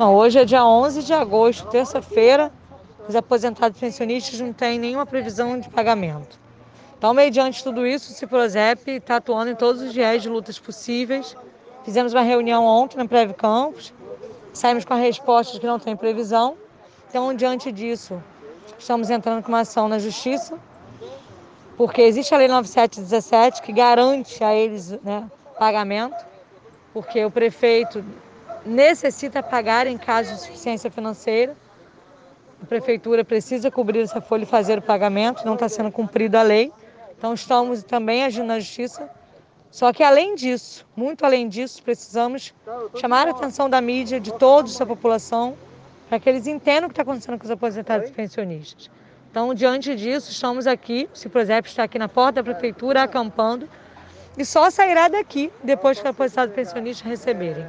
Hoje é dia 11 de agosto, terça-feira. Os aposentados pensionistas não têm nenhuma previsão de pagamento. Então, mediante tudo isso, o Ciprozep está atuando em todos os dias de lutas possíveis. Fizemos uma reunião ontem na Preve Campos, saímos com a resposta de que não tem previsão. Então, diante disso, estamos entrando com uma ação na Justiça, porque existe a Lei 9717 que garante a eles né, pagamento, porque o prefeito necessita pagar em caso de insuficiência financeira. A prefeitura precisa cobrir essa folha e fazer o pagamento, não está sendo cumprida a lei. Então estamos também agindo na justiça. Só que além disso, muito além disso, precisamos chamar a atenção da mídia, de todos da população, para que eles entendam o que está acontecendo com os aposentados e pensionistas. Então, diante disso, estamos aqui, o Ciprozep está aqui na porta da prefeitura acampando e só sairá daqui depois que os aposentados e pensionistas receberem.